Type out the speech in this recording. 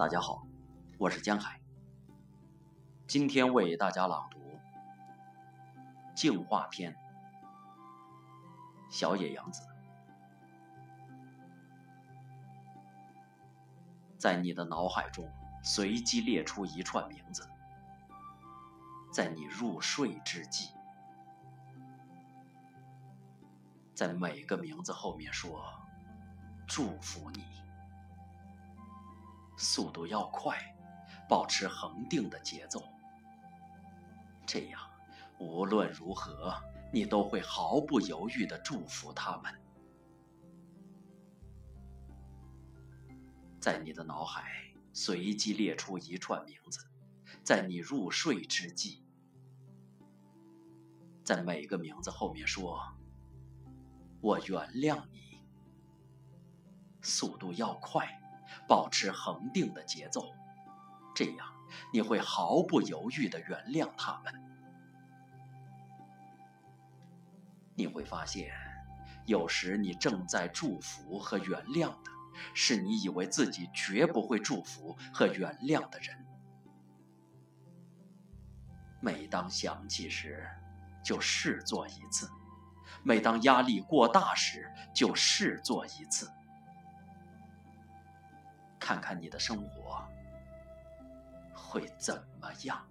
大家好，我是江海。今天为大家朗读《净化篇》，小野洋子。在你的脑海中随机列出一串名字，在你入睡之际，在每个名字后面说“祝福你”。速度要快，保持恒定的节奏。这样，无论如何，你都会毫不犹豫地祝福他们。在你的脑海随机列出一串名字，在你入睡之际，在每个名字后面说：“我原谅你。”速度要快。保持恒定的节奏，这样你会毫不犹豫地原谅他们。你会发现，有时你正在祝福和原谅的，是你以为自己绝不会祝福和原谅的人。每当想起时，就试做一次；每当压力过大时，就试做一次。看看你的生活会怎么样？